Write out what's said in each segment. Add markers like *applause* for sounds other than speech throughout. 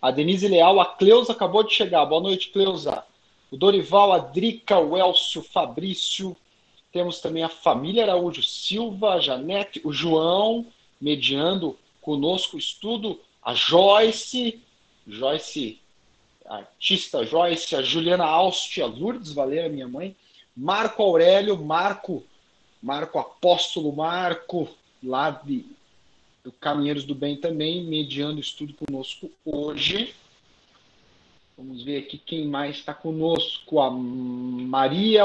A Denise Leal, a Cleusa acabou de chegar. Boa noite, Cleusa. O Dorival, a Drica, o Elcio, Fabrício. Temos também a família Araújo Silva, a Janete, o João, mediando conosco o estudo, a Joyce, Joyce, a artista Joyce, a Juliana Alst, a Lourdes Valera, minha mãe, Marco Aurélio, Marco, Marco Apóstolo Marco, lá de, do Caminheiros do Bem também, mediando estudo conosco hoje. Vamos ver aqui quem mais está conosco. A Maria,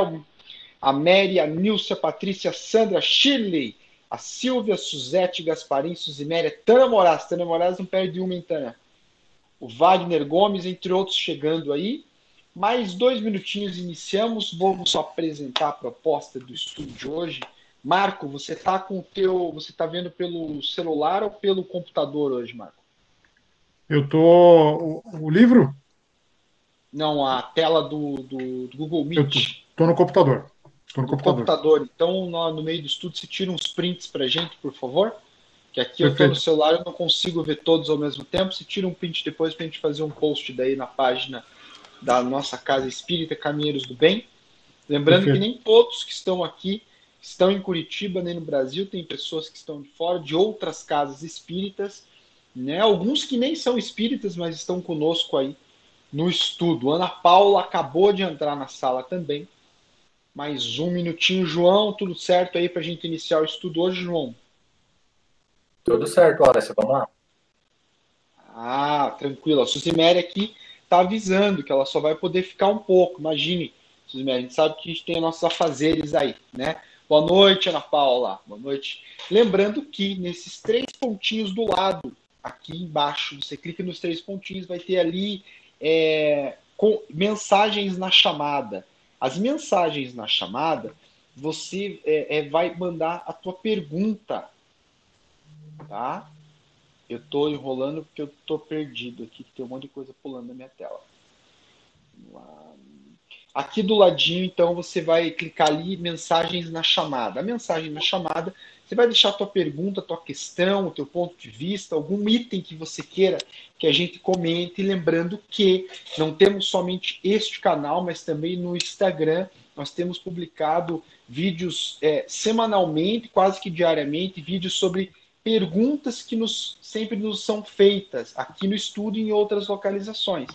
a Mary, a Nilce, a Patrícia, a Sandra, a Shirley, a Silvia, a Suzete, Gasparim, Suziméria, Tana Moraes. Tana Moraes não perde uma, hein, Tana? O Wagner Gomes, entre outros, chegando aí. Mais dois minutinhos iniciamos. Vamos apresentar a proposta do estudo de hoje. Marco, você está com o teu. Você está vendo pelo celular ou pelo computador hoje, Marco? Eu tô. O, o livro? Não, a tela do, do, do Google Meet. Estou no computador. Tô no computador. computador. Então, no, no, meio do estudo, você tira uns prints para gente, por favor. Que aqui Perfeito. eu estou no celular, eu não consigo ver todos ao mesmo tempo. Você tira um print depois para a gente fazer um post daí na página da nossa Casa Espírita Caminheiros do Bem. Lembrando Perfeito. que nem todos que estão aqui estão em Curitiba, nem no Brasil. Tem pessoas que estão de fora, de outras casas espíritas. Né? Alguns que nem são espíritas, mas estão conosco aí no estudo. Ana Paula acabou de entrar na sala também. Mais um minutinho, João, tudo certo aí para a gente iniciar o estudo hoje, João? Tudo certo, Horácio, vamos lá. Ah, tranquilo. A Suziméria aqui está avisando que ela só vai poder ficar um pouco. Imagine, Suziméria, a gente sabe que a gente tem nossos afazeres aí, né? Boa noite, Ana Paula. Boa noite. Lembrando que nesses três pontinhos do lado, aqui embaixo, você clica nos três pontinhos, vai ter ali é, com mensagens na chamada. As mensagens na chamada, você é, é, vai mandar a tua pergunta, tá? Eu estou enrolando porque eu estou perdido aqui, tem um monte de coisa pulando na minha tela. Aqui do ladinho, então, você vai clicar ali mensagens na chamada. A mensagem na chamada você vai deixar a tua pergunta, a tua questão, o teu ponto de vista, algum item que você queira que a gente comente. Lembrando que não temos somente este canal, mas também no Instagram nós temos publicado vídeos é, semanalmente, quase que diariamente, vídeos sobre perguntas que nos, sempre nos são feitas aqui no estudo e em outras localizações.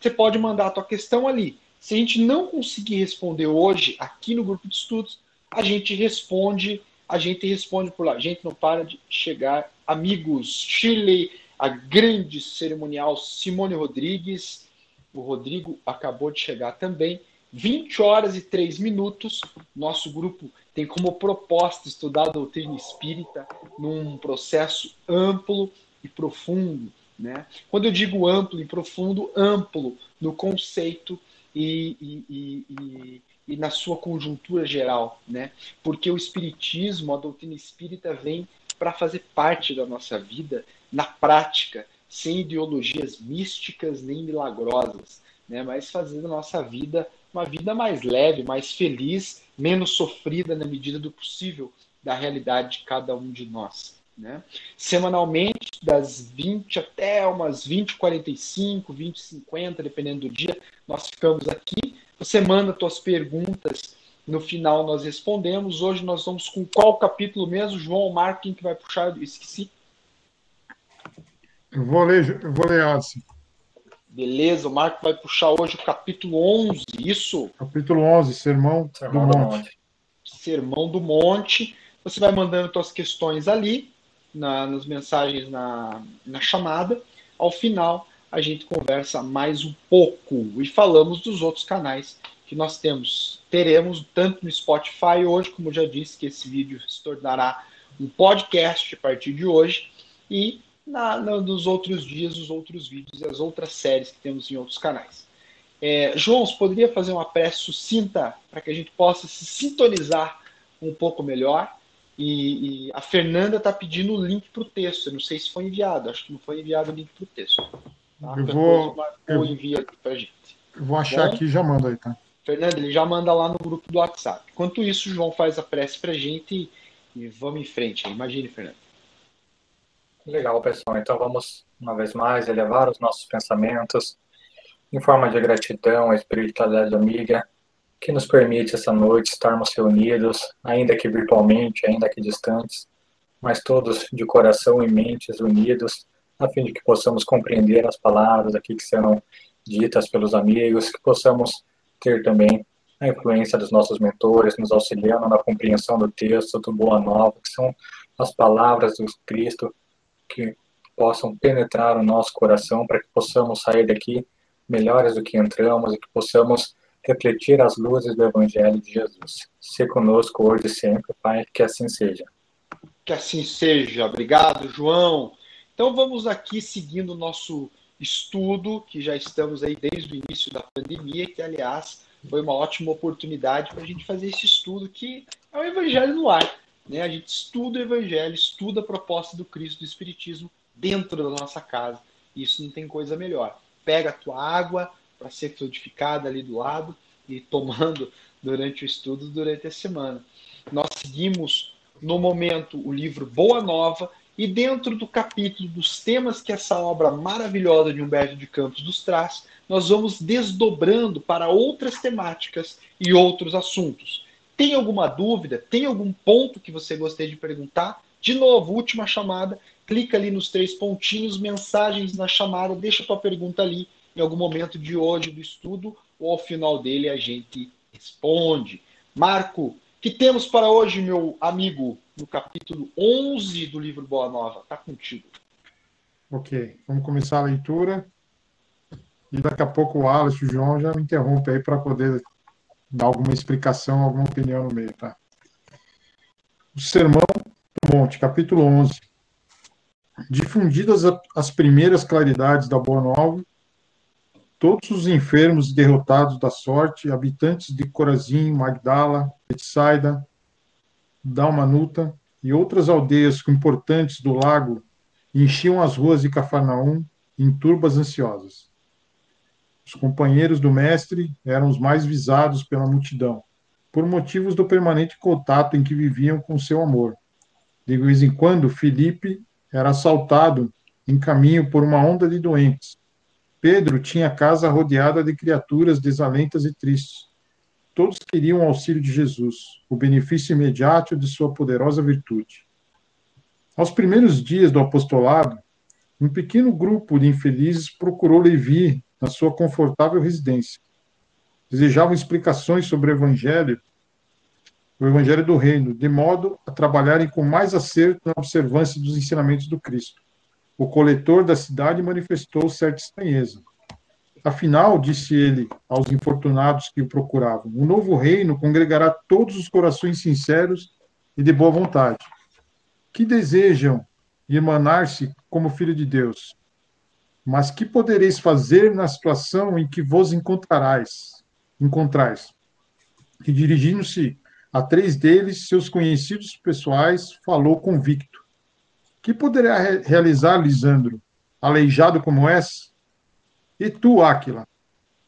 Você pode mandar a tua questão ali. Se a gente não conseguir responder hoje aqui no grupo de estudos, a gente responde a gente responde por lá. A gente não para de chegar. Amigos, Chile, a grande cerimonial Simone Rodrigues. O Rodrigo acabou de chegar também. 20 horas e 3 minutos. Nosso grupo tem como proposta estudar a doutrina espírita num processo amplo e profundo. Né? Quando eu digo amplo e profundo, amplo no conceito e, e, e, e na sua conjuntura geral, né? Porque o espiritismo, a doutrina espírita vem para fazer parte da nossa vida na prática, sem ideologias místicas nem milagrosas, né? Mas fazendo a nossa vida uma vida mais leve, mais feliz, menos sofrida na medida do possível da realidade de cada um de nós. Né? Semanalmente, das 20 até umas 20, 45, 20, 50, dependendo do dia, nós ficamos aqui você manda suas perguntas, no final nós respondemos. Hoje nós vamos com qual capítulo mesmo? João Marco, quem que vai puxar? Eu esqueci. Eu vou ler, eu vou ler Adson. Beleza, o Marco vai puxar hoje o capítulo 11, isso? Capítulo 11, Sermão, Sermão do, Monte. Monte. Sermão do Monte. Você vai mandando suas questões ali, na, nas mensagens na, na chamada. Ao final, a gente conversa mais um pouco e falamos dos outros canais que nós temos. Teremos tanto no Spotify hoje, como já disse, que esse vídeo se tornará um podcast a partir de hoje, e na, na, nos outros dias, os outros vídeos e as outras séries que temos em outros canais. É, João, você poderia fazer uma prece sucinta para que a gente possa se sintonizar um pouco melhor? E, e a Fernanda está pedindo o link para o texto. Eu não sei se foi enviado, acho que não foi enviado o link para o texto. Tá? Eu vou. Eu, envia aqui pra gente. Eu vou achar Bom, aqui e já manda aí, tá? Fernando, ele já manda lá no grupo do WhatsApp. Enquanto isso, o João faz a prece pra gente e, e vamos em frente. Imagine, Fernando. Legal, pessoal. Então vamos, uma vez mais, elevar os nossos pensamentos em forma de gratidão à espiritualidade amiga que nos permite essa noite estarmos reunidos, ainda que virtualmente, ainda que distantes, mas todos de coração e mentes unidos, a fim de que possamos compreender as palavras aqui que serão ditas pelos amigos, que possamos ter também a influência dos nossos mentores, nos auxiliando na compreensão do texto, do Boa Nova, que são as palavras do Cristo que possam penetrar o nosso coração para que possamos sair daqui melhores do que entramos e que possamos refletir as luzes do Evangelho de Jesus. Se conosco hoje e sempre, Pai, que assim seja. Que assim seja. Obrigado, João. Então vamos aqui seguindo o nosso estudo, que já estamos aí desde o início da pandemia, que aliás foi uma ótima oportunidade para a gente fazer esse estudo que é o Evangelho no ar. Né? A gente estuda o Evangelho, estuda a proposta do Cristo do Espiritismo dentro da nossa casa. Isso não tem coisa melhor. Pega a tua água para ser frutificada ali do lado e tomando *laughs* durante o estudo, durante a semana. Nós seguimos no momento o livro Boa Nova e dentro do capítulo dos temas que essa obra maravilhosa de Humberto de Campos nos traz, nós vamos desdobrando para outras temáticas e outros assuntos. Tem alguma dúvida? Tem algum ponto que você gostaria de perguntar? De novo, última chamada, clica ali nos três pontinhos, mensagens na chamada, deixa tua pergunta ali em algum momento de hoje do estudo ou ao final dele a gente responde. Marco, que temos para hoje, meu amigo, no capítulo 11 do livro Boa Nova? Está contigo. Ok, vamos começar a leitura. E daqui a pouco o Alex e o João já me interrompem aí para poder dar alguma explicação, alguma opinião no meio, tá? O Sermão do Monte, capítulo 11. Difundidas as primeiras claridades da Boa Nova, todos os enfermos e derrotados da sorte, habitantes de Corazim, Magdala, Betsaida, Dalmanuta e outras aldeias importantes do lago enchiam as ruas de Cafarnaum em turbas ansiosas. Os companheiros do mestre eram os mais visados pela multidão, por motivos do permanente contato em que viviam com seu amor. De vez em quando, Felipe era assaltado em caminho por uma onda de doentes. Pedro tinha a casa rodeada de criaturas desalentas e tristes. Todos queriam o auxílio de Jesus, o benefício imediato de sua poderosa virtude. Aos primeiros dias do apostolado, um pequeno grupo de infelizes procurou Levi na sua confortável residência. Desejavam explicações sobre o Evangelho, o Evangelho do Reino, de modo a trabalharem com mais acerto na observância dos ensinamentos do Cristo. O coletor da cidade manifestou certa estranheza. Afinal, disse ele aos infortunados que o procuravam, o novo reino congregará todos os corações sinceros e de boa vontade, que desejam emanar-se como filho de Deus. Mas que podereis fazer na situação em que vos encontrarais? Encontrais. E dirigindo-se a três deles, seus conhecidos pessoais, falou convicto: Que poderá re realizar, Lisandro, aleijado como és? E tu, Áquila,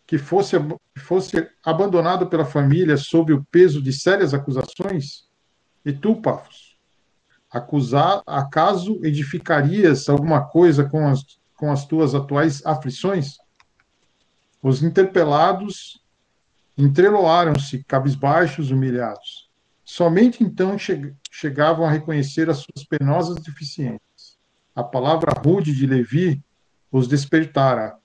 que fosse, fosse abandonado pela família sob o peso de sérias acusações? E tu, Pafos, acusar, acaso edificarias alguma coisa com as com as tuas atuais aflições? Os interpelados entreloaram-se, cabisbaixos, humilhados. Somente então che chegavam a reconhecer as suas penosas deficiências. A palavra rude de Levi os despertara.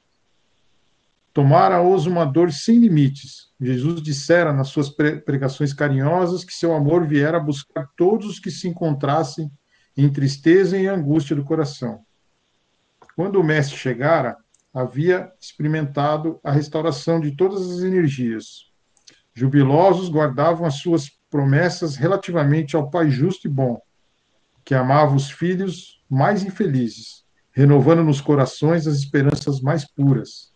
Tomara-os uma dor sem limites. Jesus dissera nas suas pregações carinhosas que seu amor viera buscar todos os que se encontrassem em tristeza e angústia do coração. Quando o mestre chegara, havia experimentado a restauração de todas as energias. Jubilosos guardavam as suas promessas relativamente ao Pai justo e bom, que amava os filhos mais infelizes, renovando nos corações as esperanças mais puras.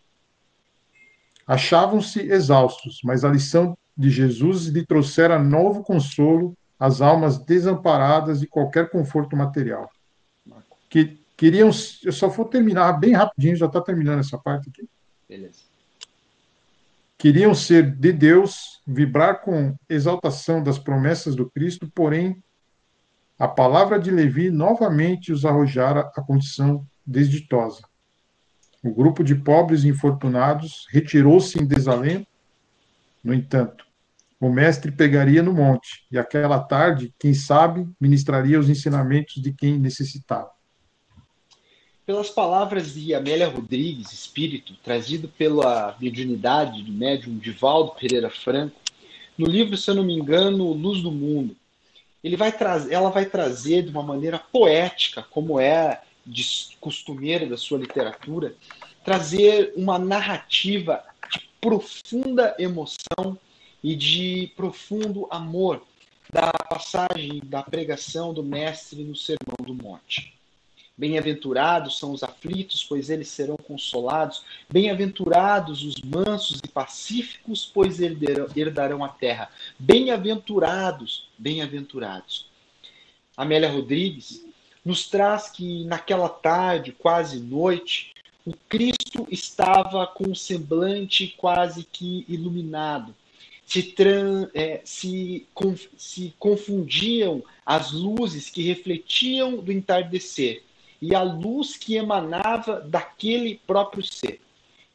Achavam-se exaustos, mas a lição de Jesus lhe trouxera novo consolo às almas desamparadas de qualquer conforto material. Que Queriam. Eu só vou terminar bem rapidinho, já está terminando essa parte aqui. Beleza. Queriam ser de Deus, vibrar com exaltação das promessas do Cristo, porém a palavra de Levi novamente os arrojara à condição desditosa. O grupo de pobres e infortunados retirou-se em desalento. No entanto, o mestre pegaria no monte, e aquela tarde, quem sabe, ministraria os ensinamentos de quem necessitava. Pelas palavras de Amélia Rodrigues, espírito, trazido pela mediunidade do médium Divaldo Pereira Franco, no livro, se eu não me engano, Luz do Mundo, ele vai ela vai trazer de uma maneira poética, como é costumeira da sua literatura, trazer uma narrativa de profunda emoção e de profundo amor da passagem da pregação do mestre no Sermão do Monte. Bem-aventurados são os aflitos, pois eles serão consolados. Bem-aventurados os mansos e pacíficos, pois herdarão a terra. Bem-aventurados, bem-aventurados. Amélia Rodrigues nos traz que naquela tarde, quase noite, o Cristo estava com o semblante quase que iluminado. Se, tran, é, se, se confundiam as luzes que refletiam do entardecer e a luz que emanava daquele próprio ser,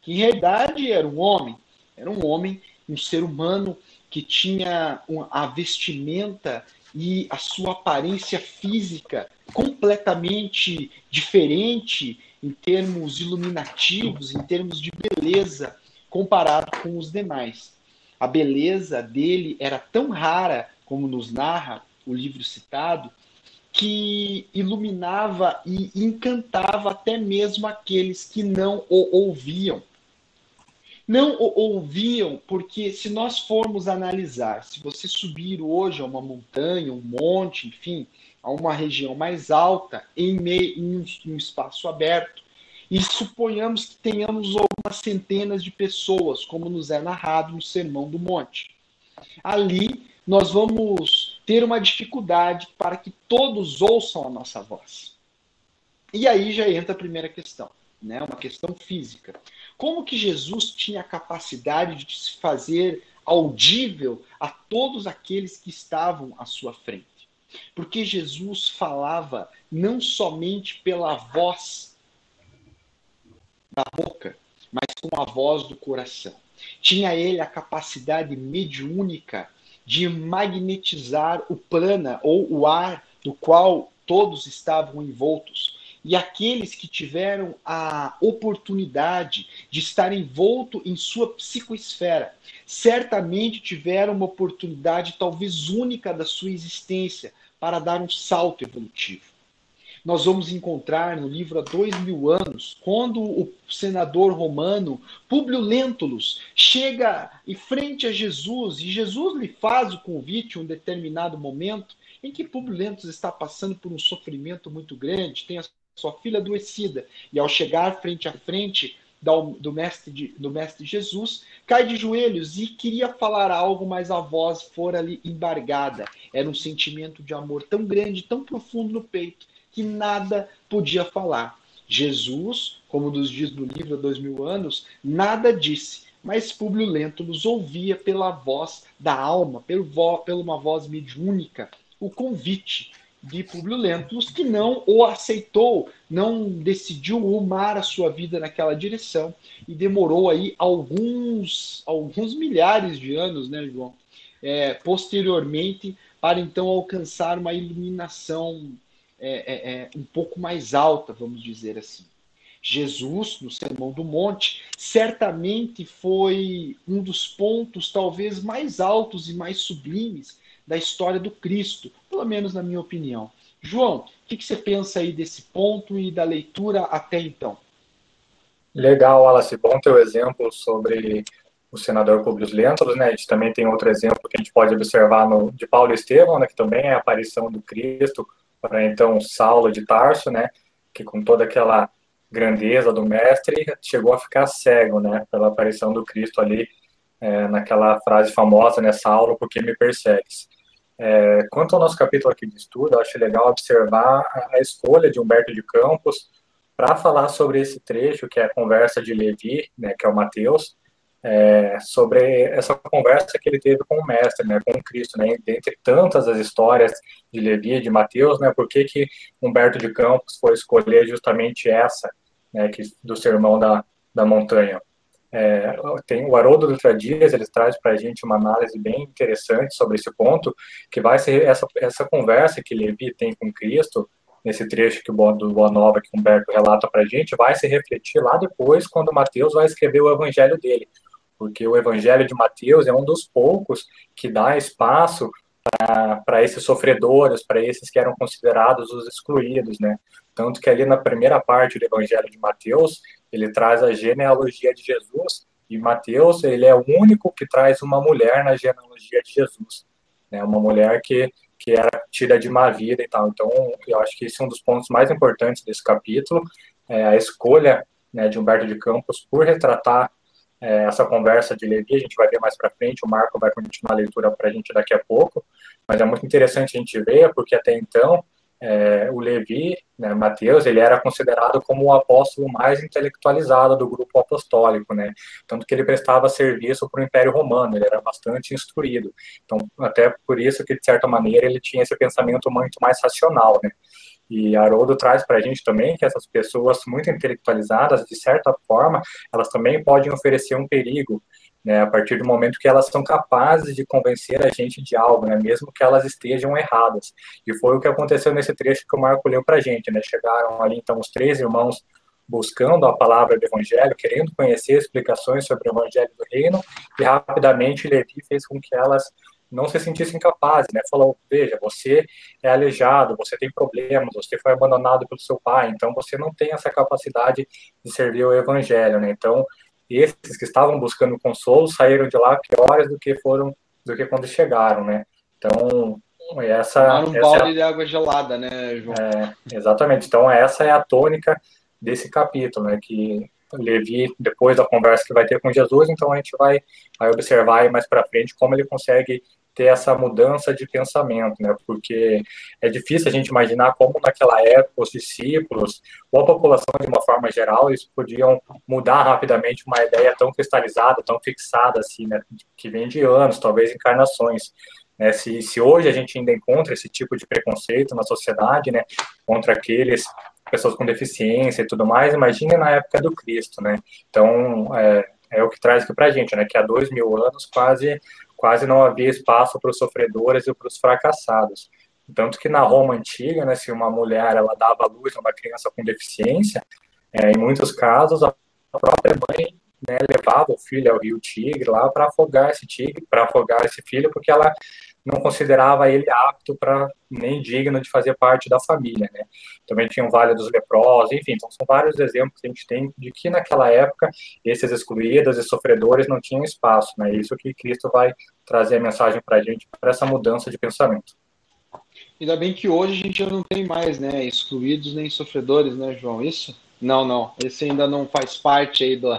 que em realidade era um homem, era um homem, um ser humano que tinha a vestimenta e a sua aparência física completamente diferente em termos iluminativos, em termos de beleza, comparado com os demais. A beleza dele era tão rara, como nos narra o livro citado, que iluminava e encantava até mesmo aqueles que não o ouviam. Não o ouviam porque, se nós formos analisar, se você subir hoje a uma montanha, um monte, enfim, a uma região mais alta, em, meio, em um, espaço aberto, e suponhamos que tenhamos algumas centenas de pessoas, como nos é narrado no Sermão do Monte. Ali nós vamos ter uma dificuldade para que todos ouçam a nossa voz. E aí já entra a primeira questão, né? Uma questão física. Como que Jesus tinha a capacidade de se fazer audível a todos aqueles que estavam à sua frente? Porque Jesus falava não somente pela voz da boca, mas com a voz do coração. Tinha ele a capacidade mediúnica de magnetizar o prana ou o ar do qual todos estavam envoltos. E aqueles que tiveram a oportunidade de estar envolto em sua psicoesfera, certamente tiveram uma oportunidade talvez única da sua existência para dar um salto evolutivo nós vamos encontrar no livro há dois mil anos, quando o senador romano Públio Lentulus chega em frente a Jesus e Jesus lhe faz o convite em um determinado momento em que Públio Lentulus está passando por um sofrimento muito grande, tem a sua filha adoecida e ao chegar frente a frente do mestre, de, do mestre Jesus, cai de joelhos e queria falar algo, mas a voz fora ali embargada. Era um sentimento de amor tão grande, tão profundo no peito, que nada podia falar. Jesus, como nos diz no livro há dois mil anos, nada disse, mas Públio Lentulus ouvia pela voz da alma, pelo vo, pela uma voz mediúnica, o convite de Públio Lentulus, que não o aceitou, não decidiu rumar a sua vida naquela direção e demorou aí alguns, alguns milhares de anos, né, João? É, posteriormente, para então alcançar uma iluminação é, é, é, um pouco mais alta, vamos dizer assim. Jesus, no Sermão do Monte, certamente foi um dos pontos talvez mais altos e mais sublimes da história do Cristo, pelo menos na minha opinião. João, o que, que você pensa aí desse ponto e da leitura até então? Legal, Wallace. Bom teu exemplo sobre o senador Publius Lentulus, né? A gente também tem outro exemplo que a gente pode observar no, de Paulo Estevão, né? Que também é a aparição do Cristo para então Saulo de Tarso, né, que com toda aquela grandeza do mestre chegou a ficar cego, né, pela aparição do Cristo ali é, naquela frase famosa, né, Saulo, por que me persegues? É, quanto ao nosso capítulo aqui de estudo, eu acho legal observar a escolha de Humberto de Campos para falar sobre esse trecho, que é a conversa de Levi, né, que é o Mateus, é, sobre essa conversa que ele teve com o mestre, né, com Cristo, né, dentre tantas as histórias de Levi de Mateus, né, por que que Humberto de Campos foi escolher justamente essa, né, que, do sermão da, da montanha. É, tem o Haroldo Dutra Dias, ele traz para a gente uma análise bem interessante sobre esse ponto, que vai ser essa, essa conversa que Levi tem com Cristo, nesse trecho que o do Boa Nova que Humberto relata para a gente, vai se refletir lá depois, quando Mateus vai escrever o evangelho dele, porque o Evangelho de Mateus é um dos poucos que dá espaço para esses sofredores, para esses que eram considerados os excluídos, né? Tanto que ali na primeira parte do Evangelho de Mateus, ele traz a genealogia de Jesus, e Mateus, ele é o único que traz uma mulher na genealogia de Jesus, né? Uma mulher que, que era tida de má vida e tal. Então, eu acho que esse é um dos pontos mais importantes desse capítulo, é a escolha né, de Humberto de Campos por retratar é, essa conversa de Levi, a gente vai ver mais para frente, o Marco vai continuar a leitura para a gente daqui a pouco, mas é muito interessante a gente ver, porque até então é, o Levi, né, Mateus, ele era considerado como o apóstolo mais intelectualizado do grupo apostólico, né, tanto que ele prestava serviço para o Império Romano, ele era bastante instruído, então até por isso que de certa maneira ele tinha esse pensamento muito mais racional, né, e Haroldo traz para a gente também que essas pessoas muito intelectualizadas, de certa forma, elas também podem oferecer um perigo, né, a partir do momento que elas são capazes de convencer a gente de algo, né, mesmo que elas estejam erradas. E foi o que aconteceu nesse trecho que o Marco leu para a gente. Né, chegaram ali, então, os três irmãos buscando a palavra do Evangelho, querendo conhecer explicações sobre o Evangelho do Reino, e rapidamente Levi fez com que elas não se sentissem capazes, né? Falou, veja, você é aleijado, você tem problemas, você foi abandonado pelo seu pai, então você não tem essa capacidade de servir o evangelho, né? Então, esses que estavam buscando consolo saíram de lá piores do que foram, do que quando chegaram, né? Então, essa... um balde é a... de água gelada, né, João? É, exatamente. Então, essa é a tônica desse capítulo, né? Que Levi, depois da conversa que vai ter com Jesus, então a gente vai, vai observar mais para frente como ele consegue ter essa mudança de pensamento, né? Porque é difícil a gente imaginar como naquela época os discípulos ou a população de uma forma geral eles podiam mudar rapidamente uma ideia tão cristalizada, tão fixada assim, né? Que vem de anos, talvez encarnações. Né? Se, se hoje a gente ainda encontra esse tipo de preconceito na sociedade, né? Contra aqueles pessoas com deficiência e tudo mais, imagine na época do Cristo, né? Então, é, é o que traz aqui para a gente, né? Que há dois mil anos quase quase não havia espaço para os sofredores e para os fracassados. Tanto que na Roma antiga, né, se uma mulher ela dava luz a uma criança com deficiência, é, em muitos casos a própria mãe né, levava o filho ao rio Tigre lá para afogar esse tigre, para afogar esse filho, porque ela não considerava ele apto para nem digno de fazer parte da família, né? Também tinha o Vale dos Leprosos, enfim, então são vários exemplos que a gente tem de que naquela época esses excluídos e sofredores não tinham espaço, né? Isso que Cristo vai trazer a mensagem para a gente para essa mudança de pensamento. Ainda bem que hoje a gente não tem mais, né, excluídos nem sofredores, né, João? Isso? Não, não. Esse ainda não faz parte aí do,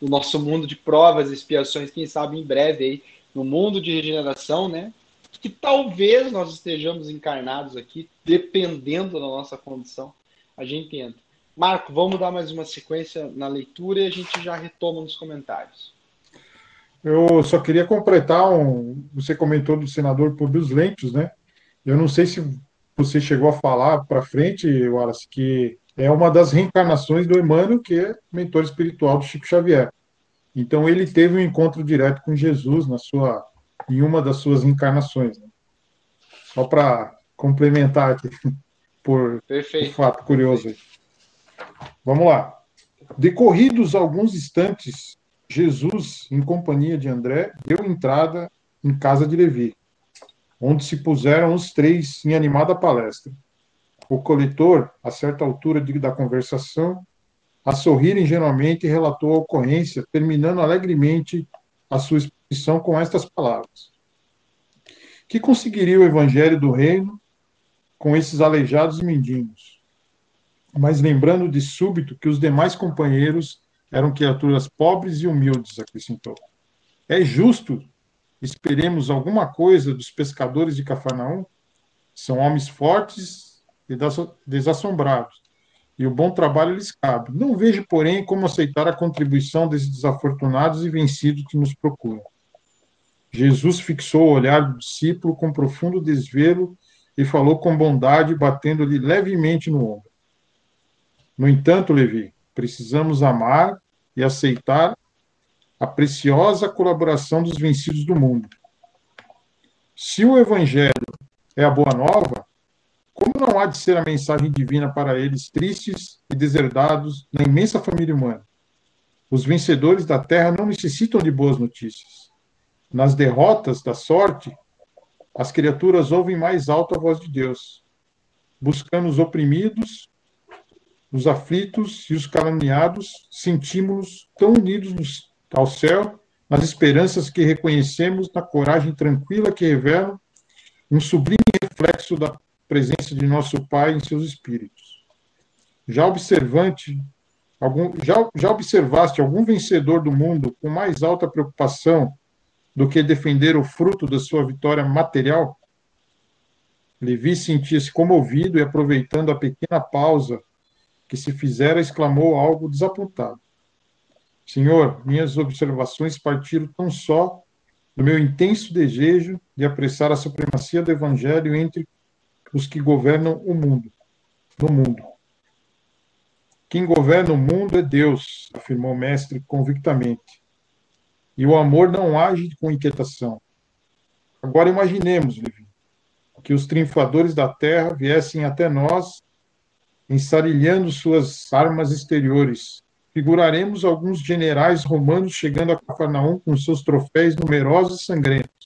do nosso mundo de provas e expiações. Quem sabe em breve aí no mundo de regeneração, né? Que talvez nós estejamos encarnados aqui, dependendo da nossa condição, a gente entra. Marco, vamos dar mais uma sequência na leitura e a gente já retoma nos comentários. Eu só queria completar um. Você comentou do senador Publius Lentos, né? Eu não sei se você chegou a falar para frente, Wallace, que é uma das reencarnações do Emmanuel, que é mentor espiritual do Chico Xavier. Então ele teve um encontro direto com Jesus na sua em uma das suas encarnações. Né? Só para complementar aqui, por um fato curioso. Vamos lá. Decorridos alguns instantes, Jesus, em companhia de André, deu entrada em casa de Levi, onde se puseram os três em animada palestra. O coletor, a certa altura da conversação, a sorrir ingenuamente, relatou a ocorrência, terminando alegremente a sua exposição com estas palavras: Que conseguiria o evangelho do reino com esses aleijados e mendigos? Mas lembrando de súbito que os demais companheiros eram criaturas pobres e humildes, acrescentou. É justo esperemos alguma coisa dos pescadores de Cafarnaum? São homens fortes e desassombrados, e o bom trabalho lhes cabe. Não vejo, porém, como aceitar a contribuição desses desafortunados e vencidos que nos procuram. Jesus fixou o olhar do discípulo com profundo desvelo e falou com bondade, batendo-lhe levemente no ombro. No entanto, Levi, precisamos amar e aceitar a preciosa colaboração dos vencidos do mundo. Se o Evangelho é a boa nova, não há de ser a mensagem divina para eles tristes e deserdados na imensa família humana? Os vencedores da terra não necessitam de boas notícias. Nas derrotas da sorte, as criaturas ouvem mais alto a voz de Deus, buscando os oprimidos, os aflitos e os caluniados, sentimos tão unidos ao céu, nas esperanças que reconhecemos, na coragem tranquila que revela um sublime reflexo da presença de nosso Pai em seus espíritos. Já observante, algum, já, já observaste algum vencedor do mundo com mais alta preocupação do que defender o fruto da sua vitória material? Levi sentia-se comovido e, aproveitando a pequena pausa que se fizera, exclamou algo desapontado. Senhor, minhas observações partiram tão só do meu intenso desejo de apressar a supremacia do Evangelho entre os que governam o mundo, no mundo. Quem governa o mundo é Deus, afirmou o mestre convictamente. E o amor não age com inquietação. Agora imaginemos, Levi, que os triunfadores da terra viessem até nós, ensarilhando suas armas exteriores. Figuraremos alguns generais romanos chegando a Cafarnaum com seus troféus numerosos e sangrentos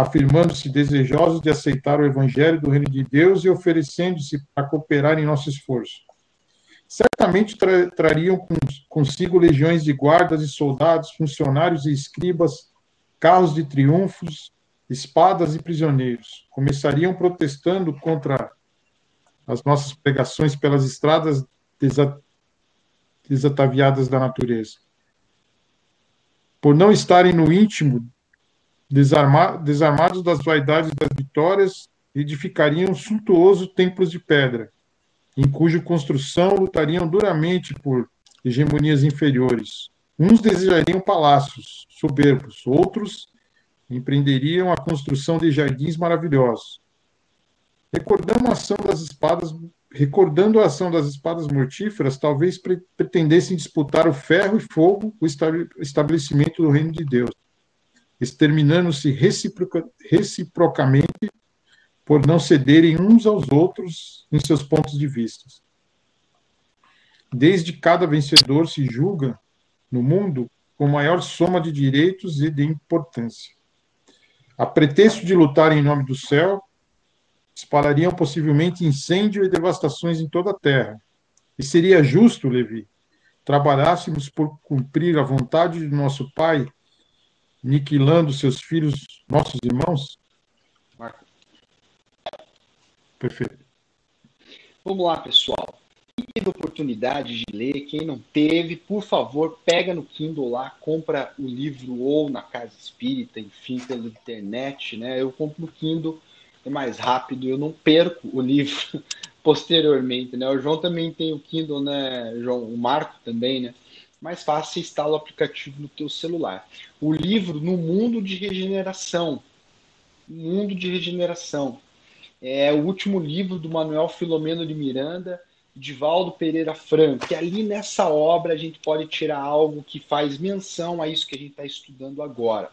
afirmando-se desejosos de aceitar o Evangelho do Reino de Deus e oferecendo-se para cooperar em nosso esforço. Certamente tra trariam consigo legiões de guardas e soldados, funcionários e escribas, carros de triunfos, espadas e prisioneiros. Começariam protestando contra as nossas pregações pelas estradas desataviadas da natureza. Por não estarem no íntimo desarma, desarmados das vaidades das vitórias, edificariam suntuoso templos de pedra, em cuja construção lutariam duramente por hegemonias inferiores. Uns desejariam palácios soberbos, outros empreenderiam a construção de jardins maravilhosos. Recordando a ação das espadas, recordando a ação das espadas mortíferas, talvez pretendessem disputar o ferro e fogo, o estabelecimento do reino de Deus exterminando-se reciproca, reciprocamente por não cederem uns aos outros em seus pontos de vista. Desde cada vencedor se julga, no mundo, com maior soma de direitos e de importância. A pretexto de lutar em nome do céu, espalhariam possivelmente incêndio e devastações em toda a terra. E seria justo, Levi, trabalhássemos por cumprir a vontade de nosso Pai aniquilando seus filhos, nossos irmãos? Marco. Perfeito. Vamos lá, pessoal. Quem teve oportunidade de ler, quem não teve, por favor, pega no Kindle lá, compra o livro ou na Casa Espírita, enfim, pela internet, né? Eu compro no Kindle, é mais rápido, eu não perco o livro *laughs* posteriormente, né? O João também tem o Kindle, né, João? O Marco também, né? Mais fácil você instala o aplicativo no teu celular. O livro No Mundo de Regeneração. Mundo de Regeneração. É o último livro do Manuel Filomeno de Miranda, de Valdo Pereira Franco, que ali nessa obra a gente pode tirar algo que faz menção a isso que a gente está estudando agora.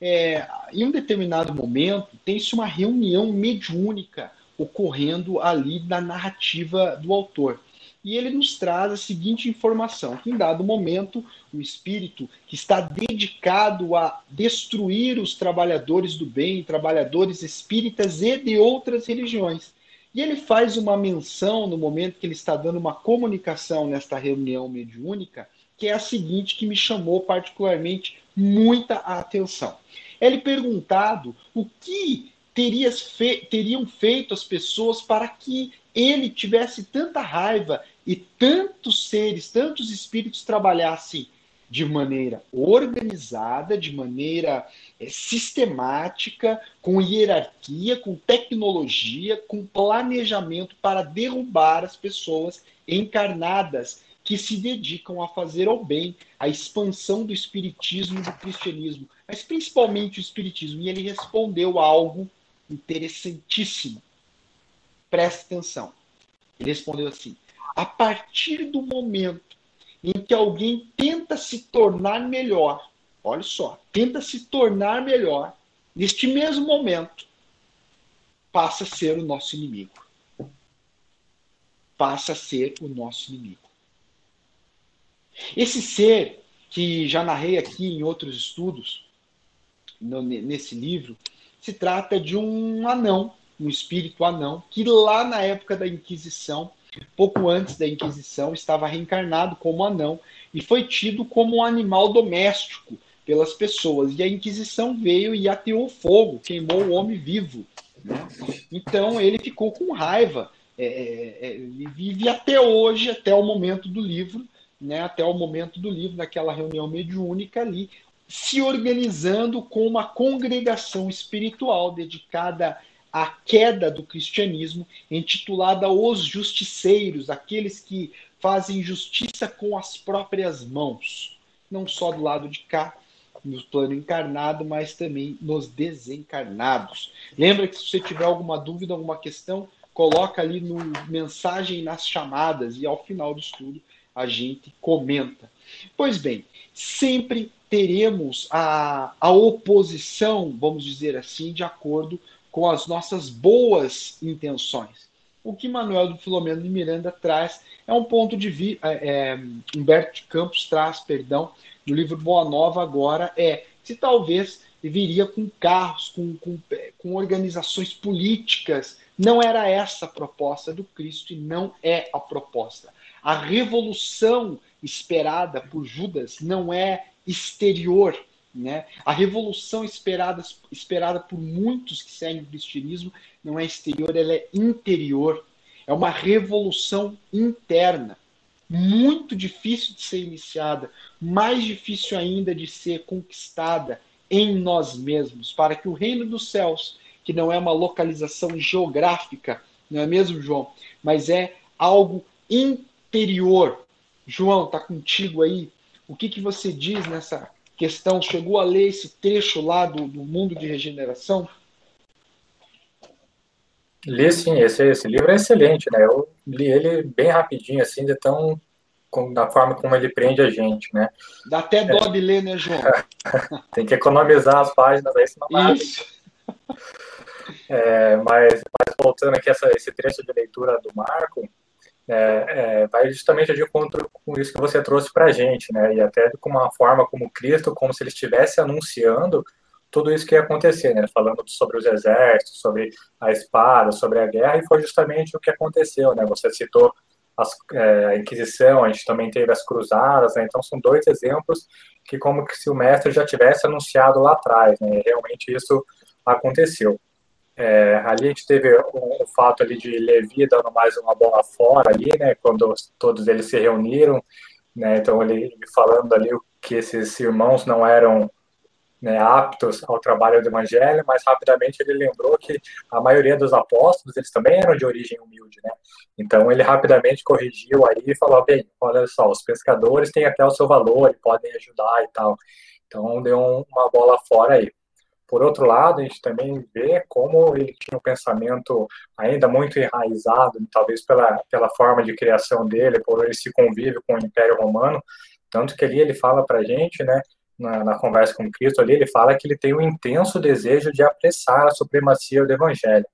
É, em um determinado momento, tem-se uma reunião mediúnica ocorrendo ali na narrativa do autor e ele nos traz a seguinte informação: que em dado momento, o espírito que está dedicado a destruir os trabalhadores do bem, trabalhadores espíritas e de outras religiões. E ele faz uma menção no momento que ele está dando uma comunicação nesta reunião mediúnica, que é a seguinte que me chamou particularmente muita atenção. Ele perguntado o que fe teriam feito as pessoas para que ele tivesse tanta raiva e tantos seres, tantos espíritos trabalhassem de maneira organizada, de maneira é, sistemática, com hierarquia, com tecnologia, com planejamento para derrubar as pessoas encarnadas que se dedicam a fazer o bem, a expansão do espiritismo e do cristianismo, mas principalmente o espiritismo. E ele respondeu algo interessantíssimo. Preste atenção. Ele respondeu assim: a partir do momento em que alguém tenta se tornar melhor, olha só, tenta se tornar melhor, neste mesmo momento, passa a ser o nosso inimigo. Passa a ser o nosso inimigo. Esse ser que já narrei aqui em outros estudos, nesse livro, se trata de um anão, um espírito anão, que lá na época da Inquisição pouco antes da Inquisição, estava reencarnado como anão e foi tido como um animal doméstico pelas pessoas. E a Inquisição veio e ateou fogo, queimou o homem vivo. Né? Então ele ficou com raiva. É, é, é vive até hoje, até o momento do livro, né, até o momento do livro, naquela reunião mediúnica ali, se organizando com uma congregação espiritual dedicada a queda do cristianismo, intitulada Os Justiceiros, aqueles que fazem justiça com as próprias mãos, não só do lado de cá, no plano encarnado, mas também nos desencarnados. Lembra que se você tiver alguma dúvida, alguma questão, coloca ali no mensagem nas chamadas e ao final do estudo a gente comenta. Pois bem, sempre teremos a, a oposição, vamos dizer assim, de acordo com as nossas boas intenções. O que Manuel do Filomeno de Miranda traz é um ponto de vista, é, é, Humberto de Campos traz, perdão, no livro Boa Nova agora, é se talvez viria com carros, com, com, com organizações políticas. Não era essa a proposta do Cristo e não é a proposta. A revolução esperada por Judas não é exterior, né? A revolução esperada, esperada por muitos que seguem o cristianismo não é exterior, ela é interior. É uma revolução interna, muito difícil de ser iniciada, mais difícil ainda de ser conquistada em nós mesmos, para que o reino dos céus, que não é uma localização geográfica, não é mesmo, João? Mas é algo interior. João, tá contigo aí? O que, que você diz nessa questão, chegou a ler esse trecho lá do, do Mundo de Regeneração? Li sim, esse, esse livro é excelente, né? Eu li ele bem rapidinho, assim, de tão com, da forma como ele prende a gente, né? Dá até dó é. de ler, né, João? *laughs* Tem que economizar as páginas aí, senão não Isso. É, mas, mas, voltando aqui a essa, esse trecho de leitura do Marco, é, é, vai justamente de encontro com isso que você trouxe para a gente, né? E até com uma forma como Cristo, como se ele estivesse anunciando tudo isso que ia acontecer, né? Falando sobre os exércitos, sobre a espada, sobre a guerra, e foi justamente o que aconteceu, né? Você citou as, é, a Inquisição, a gente também teve as Cruzadas, né? Então são dois exemplos que como que se o mestre já tivesse anunciado lá atrás, né? E realmente isso aconteceu. É, ali a gente teve o, fato ali de Levi dando mais uma bola fora ali, né, quando todos eles se reuniram, né, então ele falando ali que esses irmãos não eram né, aptos ao trabalho do evangelho, mas rapidamente ele lembrou que a maioria dos apóstolos, eles também eram de origem humilde, né, então ele rapidamente corrigiu aí e falou, bem, olha só, os pescadores têm até o seu valor, podem ajudar e tal, então deu uma bola fora aí. Por outro lado, a gente também vê como ele tinha um pensamento ainda muito enraizado, talvez pela, pela forma de criação dele, por esse convívio com o Império Romano, tanto que ali ele fala para a gente, né, na, na, conversa com Cristo ali, ele fala que ele tem um intenso desejo de apressar a supremacia do Evangelho.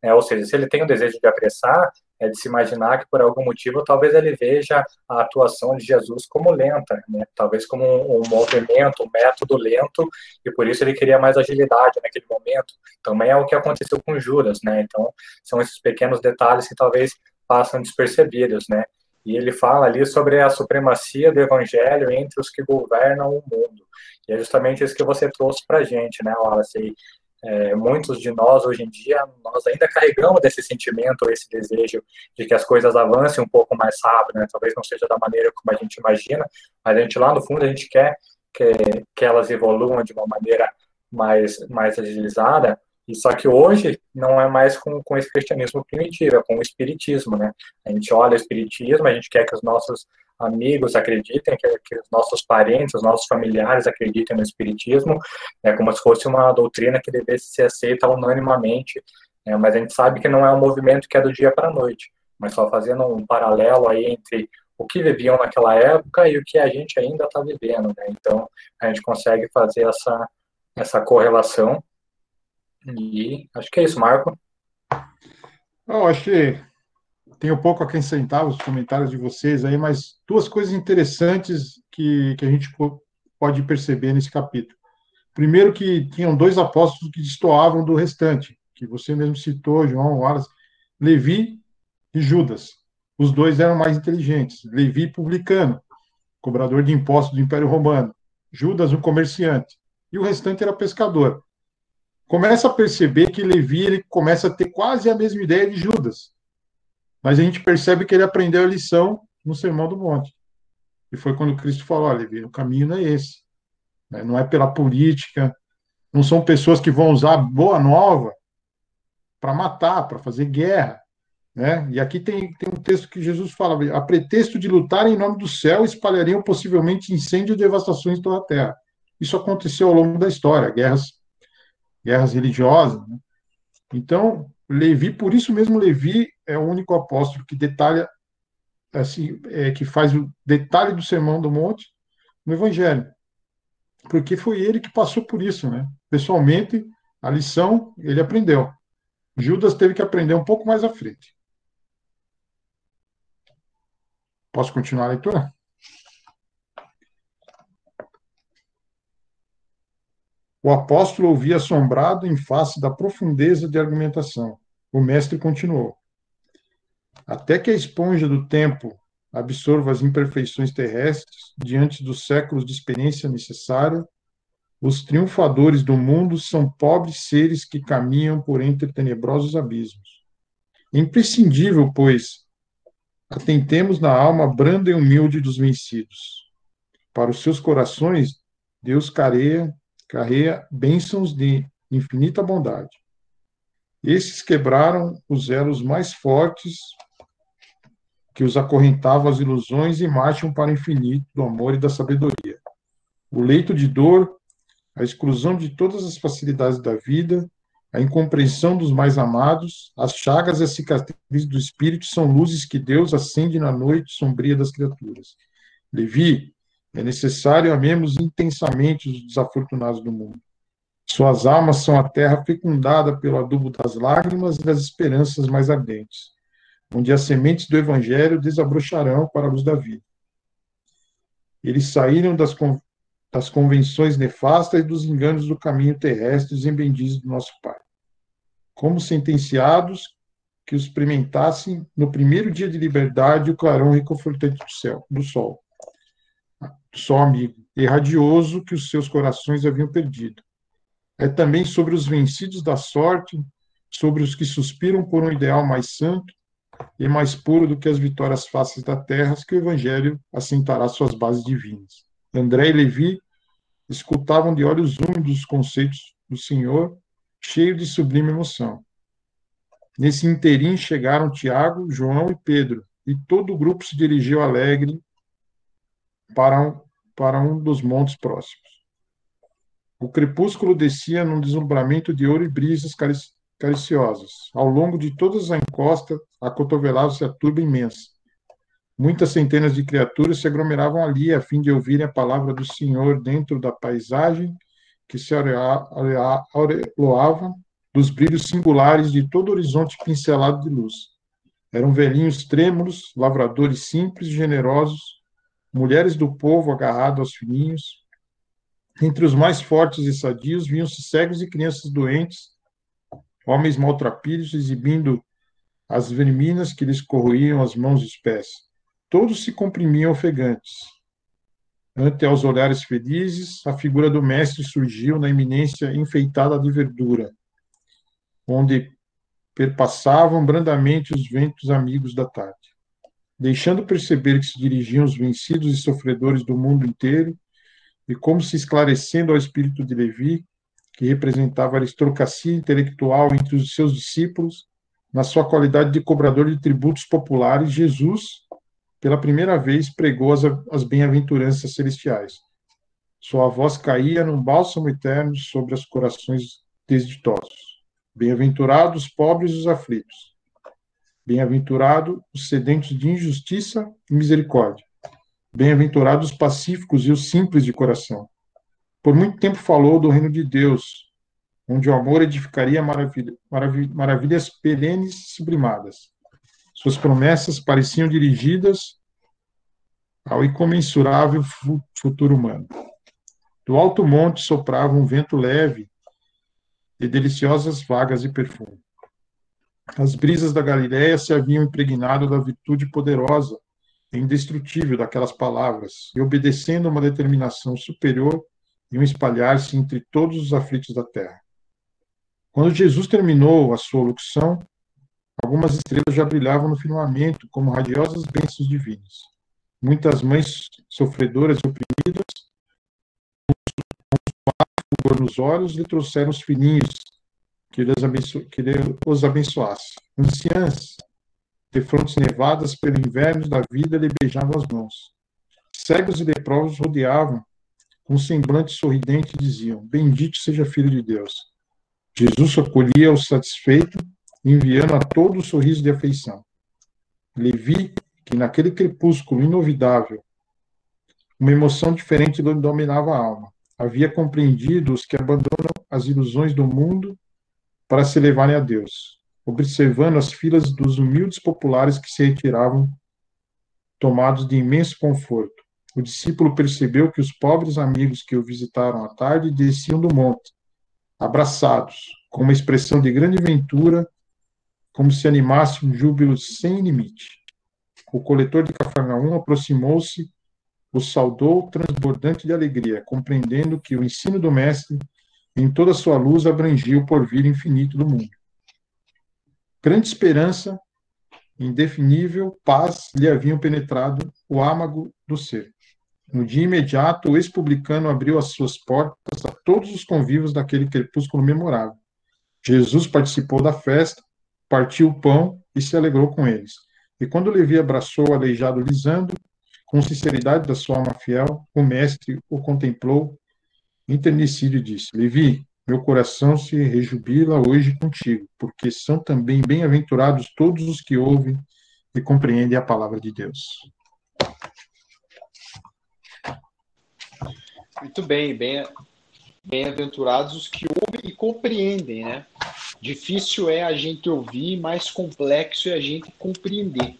É, ou seja, se ele tem o desejo de apressar, é de se imaginar que por algum motivo talvez ele veja a atuação de Jesus como lenta, né? talvez como um, movimento, um método lento, e por isso ele queria mais agilidade naquele momento. Também é o que aconteceu com Judas, né? Então são esses pequenos detalhes que talvez passam despercebidos, né? E ele fala ali sobre a supremacia do evangelho entre os que governam o mundo. E é justamente isso que você trouxe para gente, né, Wallace? É, muitos de nós hoje em dia, nós ainda carregamos esse sentimento, esse desejo de que as coisas avancem um pouco mais rápido, né? Talvez não seja da maneira como a gente imagina, mas a gente lá no fundo a gente quer que, que elas evoluam de uma maneira mais, mais agilizada, e só que hoje não é mais com, com esse cristianismo primitivo, é com o espiritismo, né? A gente olha o espiritismo, a gente quer que os nossos amigos acreditem, que, que os nossos parentes, os nossos familiares acreditem no espiritismo, é como se fosse uma doutrina que devesse ser aceita unanimamente, né? mas a gente sabe que não é um movimento que é do dia para a noite, mas só fazendo um paralelo aí entre o que viviam naquela época e o que a gente ainda está vivendo, né? Então a gente consegue fazer essa essa correlação e acho que é isso, Marco. Eu acho que tenho pouco a acrescentar os comentários de vocês aí, mas duas coisas interessantes que, que a gente pode perceber nesse capítulo. Primeiro que tinham dois apóstolos que destoavam do restante, que você mesmo citou, João, Wallace, Levi e Judas. Os dois eram mais inteligentes. Levi, publicano, cobrador de impostos do Império Romano. Judas, um comerciante. E o restante era pescador começa a perceber que Levi ele começa a ter quase a mesma ideia de Judas. Mas a gente percebe que ele aprendeu a lição no Sermão do Monte. E foi quando Cristo falou: olha, o caminho não é esse. Né? Não é pela política, não são pessoas que vão usar boa nova para matar, para fazer guerra. Né? E aqui tem, tem um texto que Jesus fala: a pretexto de lutar em nome do céu, espalhariam possivelmente incêndio e devastações toda a terra. Isso aconteceu ao longo da história, guerras guerras religiosas. Né? Então, Levi, por isso mesmo Levi é o único apóstolo que detalha, assim, é, que faz o detalhe do Sermão do Monte no Evangelho, porque foi ele que passou por isso, né? Pessoalmente, a lição ele aprendeu. Judas teve que aprender um pouco mais à frente. Posso continuar a leitura? O apóstolo ouvia assombrado em face da profundeza de argumentação. O mestre continuou: Até que a esponja do tempo absorva as imperfeições terrestres diante dos séculos de experiência necessária, os triunfadores do mundo são pobres seres que caminham por entre tenebrosos abismos. Imprescindível, pois, atentemos na alma branda e humilde dos vencidos. Para os seus corações, Deus careia carrega bênçãos de infinita bondade. Esses quebraram os elos mais fortes que os acorrentavam às ilusões e marcham para o infinito do amor e da sabedoria. O leito de dor, a exclusão de todas as facilidades da vida, a incompreensão dos mais amados, as chagas e as cicatrizes do espírito são luzes que Deus acende na noite sombria das criaturas. Levi, é necessário amemos intensamente os desafortunados do mundo. Suas almas são a terra fecundada pelo adubo das lágrimas e das esperanças mais ardentes, onde as sementes do Evangelho desabrocharão para a luz da vida. Eles saíram das, con das convenções nefastas e dos enganos do caminho terrestre em bendiz do nosso Pai. Como sentenciados que os experimentassem no primeiro dia de liberdade o clarão reconfortante do céu, do sol só amigo, e radioso que os seus corações haviam perdido. É também sobre os vencidos da sorte, sobre os que suspiram por um ideal mais santo e mais puro do que as vitórias fáceis da terra, que o Evangelho assentará suas bases divinas. André e Levi escutavam de olhos úmidos os conceitos do Senhor, cheio de sublime emoção. Nesse interim chegaram Tiago, João e Pedro, e todo o grupo se dirigiu alegre para um, para um dos montes próximos. O crepúsculo descia num deslumbramento de ouro e brisas cariciosas. Ao longo de todas as encostas, acotovelava-se a turba imensa. Muitas centenas de criaturas se aglomeravam ali a fim de ouvirem a palavra do Senhor dentro da paisagem que se aureolava dos brilhos singulares de todo o horizonte pincelado de luz. Eram velhinhos trêmulos, lavradores simples e generosos, mulheres do povo agarrado aos filhinhos. Entre os mais fortes e sadios viam-se cegos e crianças doentes, homens maltrapilhos exibindo as verminas que lhes corroíam as mãos e os pés. Todos se comprimiam ofegantes. Ante aos olhares felizes, a figura do mestre surgiu na eminência enfeitada de verdura, onde perpassavam brandamente os ventos amigos da tarde. Deixando perceber que se dirigiam os vencidos e sofredores do mundo inteiro, e como se esclarecendo ao espírito de Levi, que representava a aristocracia intelectual entre os seus discípulos, na sua qualidade de cobrador de tributos populares, Jesus pela primeira vez, pregou as, as bem-aventuranças celestiais. Sua voz caía num bálsamo eterno sobre os corações desditosos. Bem-aventurados os pobres e os aflitos. Bem-aventurados os sedentos de injustiça e misericórdia. Bem-aventurados os pacíficos e os simples de coração. Por muito tempo falou do reino de Deus, onde o amor edificaria maravilha, maravilhas perenes e sublimadas. Suas promessas pareciam dirigidas ao incomensurável futuro humano. Do alto monte soprava um vento leve de deliciosas vagas de perfume. As brisas da Galiléia se haviam impregnado da virtude poderosa e indestrutível daquelas palavras, e obedecendo a uma determinação superior, iam espalhar-se entre todos os aflitos da terra. Quando Jesus terminou a sua locução, Algumas estrelas já brilhavam no firmamento como radiosas bênçãos divinas. Muitas mães sofredoras e oprimidas, com um nos olhos, lhe trouxeram os filhinhos que, abenço... que os abençoasse. Anciãs, de frontes nevadas pelo inverno da vida, lhe beijavam as mãos. Cegos e leprosos rodeavam, com semblante sorridente, diziam: Bendito seja filho de Deus. Jesus acolhia-o satisfeito enviando a todo o sorriso de afeição. Levi, que naquele crepúsculo inovidável, uma emoção diferente dominava a alma. Havia compreendido os que abandonam as ilusões do mundo para se levarem a Deus, observando as filas dos humildes populares que se retiravam, tomados de imenso conforto. O discípulo percebeu que os pobres amigos que o visitaram à tarde desciam do monte, abraçados, com uma expressão de grande ventura como se animasse um júbilo sem limite. O coletor de Cafarnaum aproximou-se, o saudou transbordante de alegria, compreendendo que o ensino do Mestre, em toda sua luz, abrangia o porvir infinito do mundo. Grande esperança, indefinível paz lhe haviam penetrado o âmago do ser. No dia imediato, o ex-publicano abriu as suas portas a todos os convivos daquele crepúsculo memorável. Jesus participou da festa, partiu o pão e se alegrou com eles. E quando Levi abraçou o aleijado Lisandro, com sinceridade da sua alma fiel, o mestre o contemplou, enternecido e disse: Levi, meu coração se rejubila hoje contigo, porque são também bem-aventurados todos os que ouvem e compreendem a palavra de Deus. Muito bem, bem-aventurados os que ouvem e compreendem, né? Difícil é a gente ouvir, mais complexo é a gente compreender.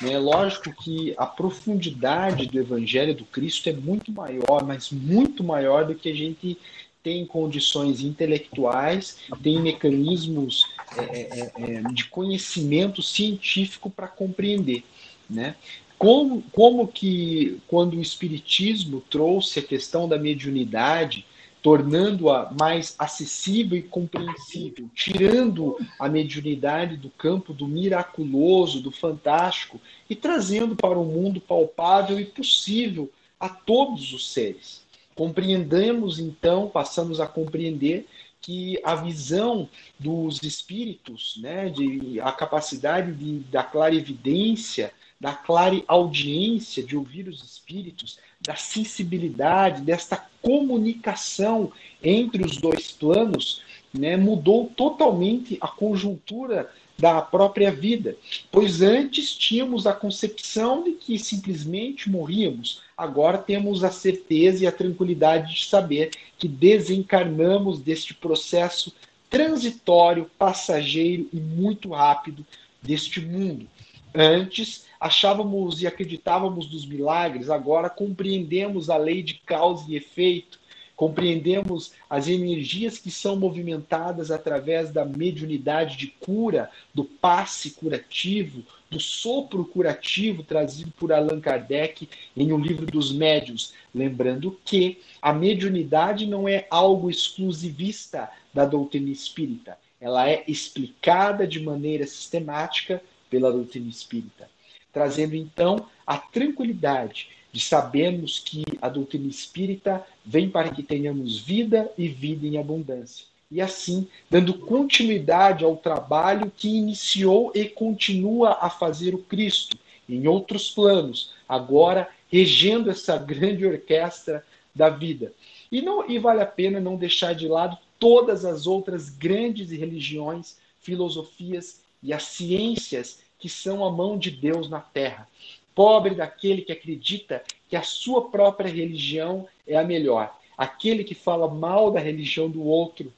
Né? Lógico que a profundidade do Evangelho do Cristo é muito maior, mas muito maior do que a gente tem condições intelectuais, tem mecanismos é, é, é, é de conhecimento científico para compreender. Né? Como, como que, quando o Espiritismo trouxe a questão da mediunidade, tornando-a mais acessível e compreensível, tirando a mediunidade do campo do miraculoso, do fantástico e trazendo para o um mundo palpável e possível a todos os seres. Compreendemos então, passamos a compreender que a visão dos espíritos, né, de, a capacidade de, da clarividência, da clara audiência de ouvir os espíritos, da sensibilidade, desta comunicação entre os dois planos, né, mudou totalmente a conjuntura da própria vida. Pois antes tínhamos a concepção de que simplesmente morríamos, agora temos a certeza e a tranquilidade de saber que desencarnamos deste processo transitório, passageiro e muito rápido deste mundo. Antes achávamos e acreditávamos nos milagres, agora compreendemos a lei de causa e efeito, compreendemos as energias que são movimentadas através da mediunidade de cura, do passe curativo, do sopro curativo trazido por Allan Kardec em O Livro dos Médiuns. Lembrando que a mediunidade não é algo exclusivista da doutrina espírita, ela é explicada de maneira sistemática pela doutrina espírita, trazendo então a tranquilidade de sabermos que a doutrina espírita vem para que tenhamos vida e vida em abundância. E assim, dando continuidade ao trabalho que iniciou e continua a fazer o Cristo em outros planos, agora regendo essa grande orquestra da vida. E, não, e vale a pena não deixar de lado todas as outras grandes religiões, filosofias e as ciências que são a mão de Deus na terra. Pobre daquele que acredita que a sua própria religião é a melhor. Aquele que fala mal da religião do outro,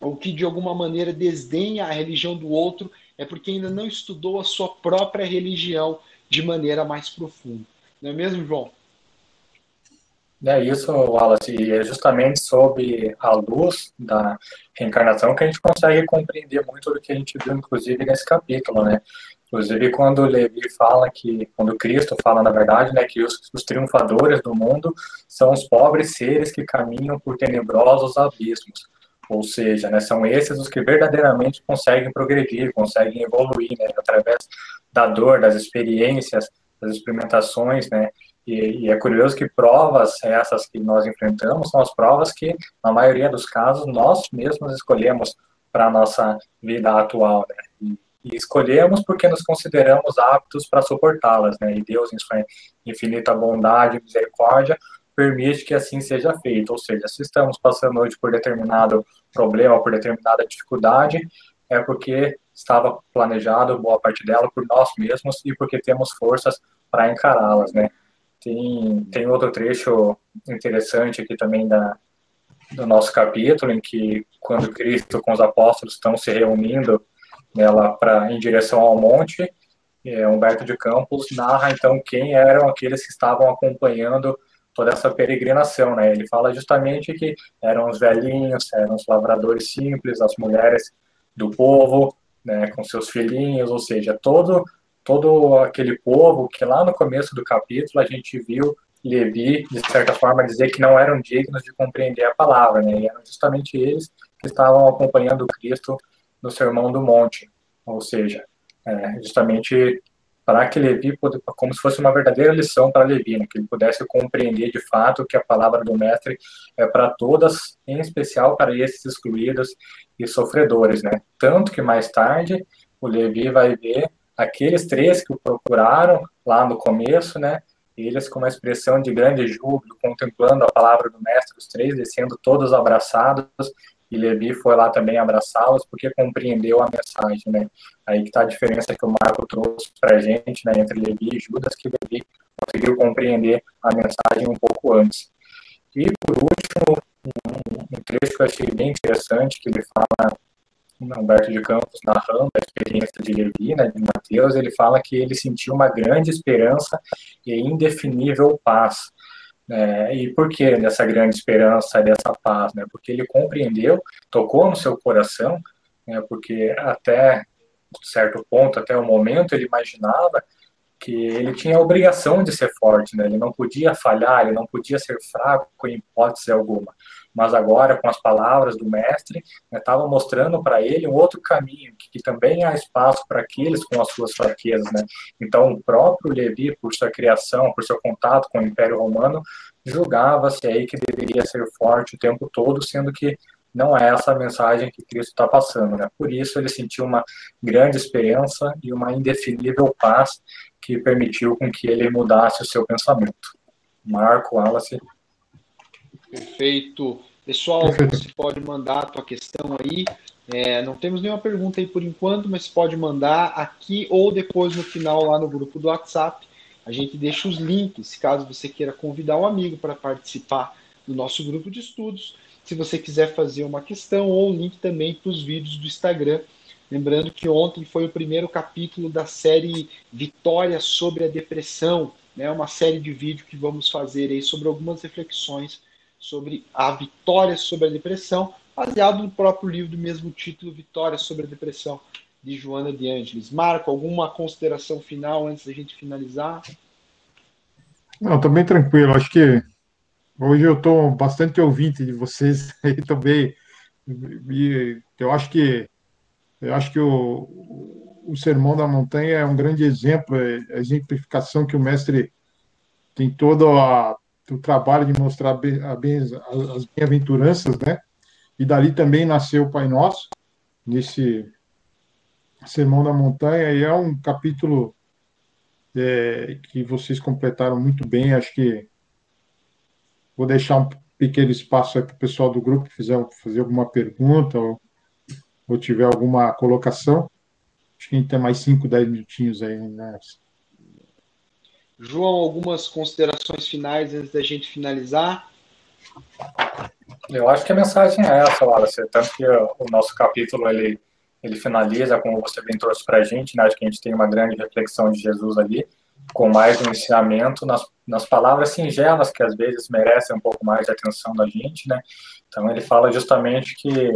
ou que de alguma maneira desdenha a religião do outro, é porque ainda não estudou a sua própria religião de maneira mais profunda. Não é mesmo, João? É isso, Wallace, e é justamente sob a luz da reencarnação que a gente consegue compreender muito do que a gente viu, inclusive, nesse capítulo, né? Inclusive, quando Levi fala que, quando Cristo fala, na verdade, né, que os, os, triunfadores do mundo são os pobres seres que caminham por tenebrosos abismos. Ou seja, né, são esses os que verdadeiramente conseguem progredir, conseguem evoluir, né, através da dor, das experiências, das experimentações, né, e, e, é curioso que provas essas que nós enfrentamos são as provas que, na maioria dos casos, nós mesmos escolhemos para a nossa vida atual, né, e, escolhemos porque nos consideramos aptos para suportá-las, né? E Deus, em sua infinita bondade e misericórdia, permite que assim seja feito. Ou seja, se estamos passando hoje por determinado problema, por determinada dificuldade, é porque estava planejado boa parte dela por nós mesmos e porque temos forças para encará-las, né? Tem, tem outro trecho interessante aqui também da, do nosso capítulo, em que quando Cristo com os apóstolos estão se reunindo ela para em direção ao monte. É, Humberto de Campos narra então quem eram aqueles que estavam acompanhando toda essa peregrinação, né? Ele fala justamente que eram os velhinhos, eram os lavradores simples, as mulheres do povo, né, com seus filhinhos, ou seja, todo todo aquele povo que lá no começo do capítulo a gente viu Levi, de certa forma, dizer que não eram dignos de compreender a palavra, né? E eram justamente eles que estavam acompanhando Cristo no Sermão do Monte, ou seja, é, justamente para que Levi, como se fosse uma verdadeira lição para Levi, né, que ele pudesse compreender de fato que a palavra do Mestre é para todas, em especial para esses excluídos e sofredores, né? Tanto que mais tarde o Levi vai ver aqueles três que o procuraram lá no começo, né? Eles com uma expressão de grande júbilo, contemplando a palavra do Mestre, os três descendo todos abraçados e Levi foi lá também abraçá-los porque compreendeu a mensagem, né? Aí que está a diferença que o Marco trouxe para a gente, né, entre Levi e Judas, que Levi conseguiu compreender a mensagem um pouco antes. E, por último, um, trecho que eu achei bem interessante, que ele fala, Humberto de Campos, narrando a experiência de Levi, né, de Mateus, ele fala que ele sentiu uma grande esperança e indefinível paz, é, e por que dessa grande esperança, dessa paz? Né? Porque ele compreendeu, tocou no seu coração, né? porque até certo ponto, até o momento, ele imaginava que ele tinha a obrigação de ser forte, né? ele não podia falhar, ele não podia ser fraco em hipótese alguma mas agora com as palavras do mestre, estava né, mostrando para ele um outro caminho, que, que também há espaço para aqueles com as suas fraquezas. Né? Então, o próprio Levi, por sua criação, por seu contato com o Império Romano, julgava-se aí que deveria ser forte o tempo todo, sendo que não é essa a mensagem que Cristo está passando. Né? Por isso, ele sentiu uma grande esperança e uma indefinível paz que permitiu com que ele mudasse o seu pensamento. Marco, Wallace. Perfeito. Pessoal, você pode mandar a tua questão aí. É, não temos nenhuma pergunta aí por enquanto, mas pode mandar aqui ou depois no final lá no grupo do WhatsApp. A gente deixa os links, caso você queira convidar um amigo para participar do nosso grupo de estudos. Se você quiser fazer uma questão, ou o link também para os vídeos do Instagram. Lembrando que ontem foi o primeiro capítulo da série Vitória sobre a Depressão, né? uma série de vídeos que vamos fazer aí sobre algumas reflexões sobre a vitória sobre a depressão, baseado no próprio livro do mesmo título, Vitória sobre a Depressão, de Joana de Ângeles. Marco, alguma consideração final antes da gente finalizar? Não, estou bem tranquilo. Acho que hoje eu estou bastante ouvinte de vocês *laughs* aí também. Eu acho que eu acho que o, o Sermão da Montanha é um grande exemplo, é a exemplificação que o mestre tem todo a, o trabalho de mostrar as bem-aventuranças, né? E dali também nasceu o Pai Nosso, nesse Sermão da Montanha, e é um capítulo é, que vocês completaram muito bem. Acho que vou deixar um pequeno espaço para o pessoal do grupo fizer fazer alguma pergunta ou, ou tiver alguma colocação. Acho que a gente tem mais 5, 10 minutinhos aí, né? João, algumas considerações finais antes da gente finalizar? Eu acho que a mensagem é essa, Wallace. Tanto que o nosso capítulo ele ele finaliza, como você bem trouxe para a gente, né? acho que a gente tem uma grande reflexão de Jesus ali, com mais um ensinamento nas, nas palavras singelas, que às vezes merecem um pouco mais de atenção da gente, né? Então ele fala justamente que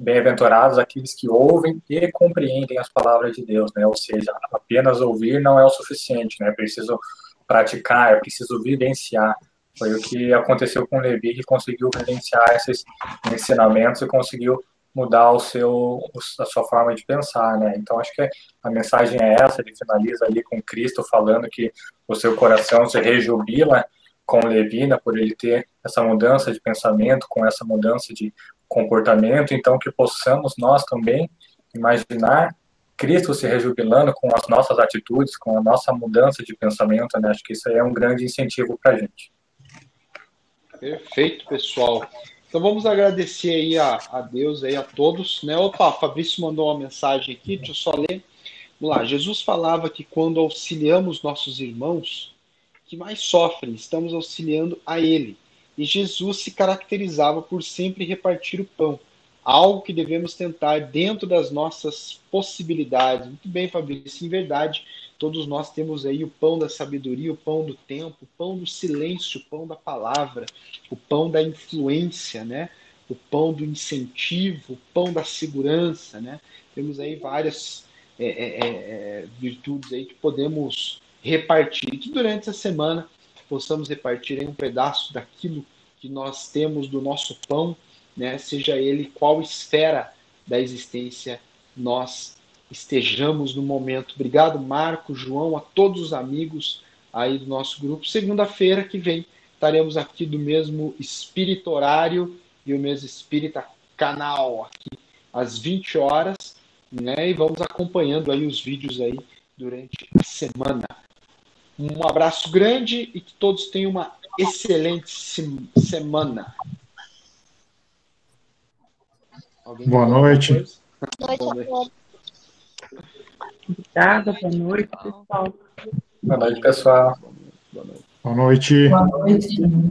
bem-aventurados aqueles que ouvem e compreendem as palavras de Deus, né? Ou seja, apenas ouvir não é o suficiente, né? Preciso praticar, é preciso vivenciar. Foi o que aconteceu com Levi, que conseguiu vivenciar esses ensinamentos e conseguiu mudar o seu, a sua forma de pensar, né? Então acho que a mensagem é essa. Ele finaliza ali com Cristo falando que o seu coração se rejubila com Levina por ele ter essa mudança de pensamento, com essa mudança de comportamento. Então que possamos nós também imaginar Cristo se rejubilando com as nossas atitudes, com a nossa mudança de pensamento, né? Acho que isso aí é um grande incentivo para a gente. Perfeito, pessoal. Então vamos agradecer aí a, a Deus aí a todos, né? Opa, Fabrício mandou uma mensagem aqui, deixa eu só ler. Vamos lá, Jesus falava que quando auxiliamos nossos irmãos que mais sofrem, estamos auxiliando a ele. E Jesus se caracterizava por sempre repartir o pão, algo que devemos tentar dentro das nossas possibilidades. Muito bem, Fabrício, em verdade, Todos nós temos aí o pão da sabedoria, o pão do tempo, o pão do silêncio, o pão da palavra, o pão da influência, né? O pão do incentivo, o pão da segurança, né? Temos aí várias é, é, é, é virtudes aí que podemos repartir. Que durante essa semana possamos repartir um pedaço daquilo que nós temos do nosso pão, né? Seja ele qual esfera da existência nós estejamos no momento. Obrigado, Marco, João, a todos os amigos aí do nosso grupo. Segunda-feira que vem estaremos aqui do mesmo espírito horário e o mesmo espírita canal aqui às 20 horas, né? E vamos acompanhando aí os vídeos aí durante a semana. Um abraço grande e que todos tenham uma excelente semana. Boa noite. Boa noite. Obrigada, boa noite, pessoal. Boa noite, pessoal. Boa noite. Boa noite.